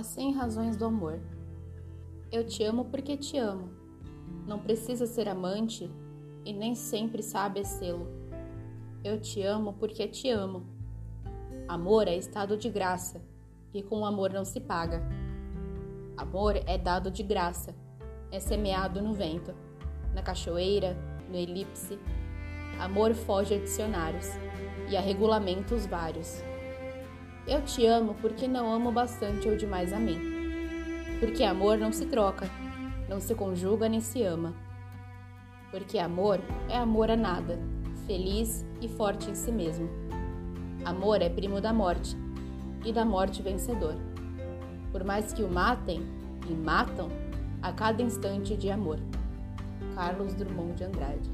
As 100 razões do amor. Eu te amo porque te amo. Não precisa ser amante e nem sempre sabe sê-lo. Eu te amo porque te amo. Amor é estado de graça e com amor não se paga. Amor é dado de graça, é semeado no vento, na cachoeira, no elipse. Amor foge a dicionários e a regulamentos vários. Eu te amo porque não amo bastante ou demais a mim. Porque amor não se troca, não se conjuga nem se ama. Porque amor é amor a nada, feliz e forte em si mesmo. Amor é primo da morte e da morte vencedor. Por mais que o matem e matam a cada instante de amor. Carlos Drummond de Andrade